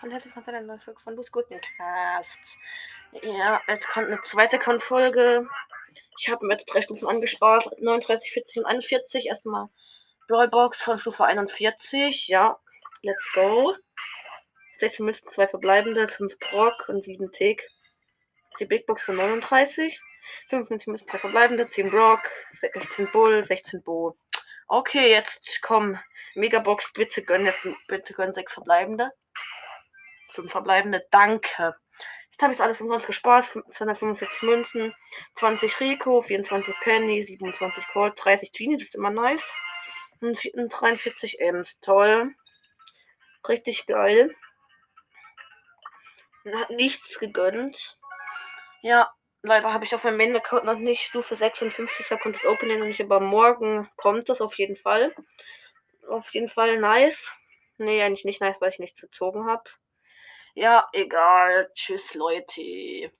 Hallo, herzlich willkommen zu einer neuen Folge von Los Guten Cast. Ja, jetzt kommt eine zweite Konfolge. Ich habe mir jetzt drei Stufen angespart. 39, 40 und 41. Erstmal Brawlbox von Stufe 41. Ja, let's go. 16 Münzen, 2 verbleibende, 5 Brock und 7 Tick. Die Big Box von 39. 55 Münzen, 2 verbleibende, 10 Brock, 16 Bull, 16 Bo. Okay, jetzt komm. Megabox, bitte gönn jetzt, bitte gönn 6 verbleibende. 5 verbleibende, danke. Jetzt habe ich alles umsonst gespart. 245 Münzen, 20 Rico, 24 Penny, 27 Colt, 30 Genie, das ist immer nice. Und 43 Ems, toll. Richtig geil. Hat nichts gegönnt. Ja, leider habe ich auf meinem Main-Account noch nicht Stufe 56, da kommt das Opening noch nicht, aber morgen kommt das auf jeden Fall. Auf jeden Fall nice. Nee, eigentlich nicht nice, weil ich nichts gezogen habe. Ja, egal. Tschüss, Leute.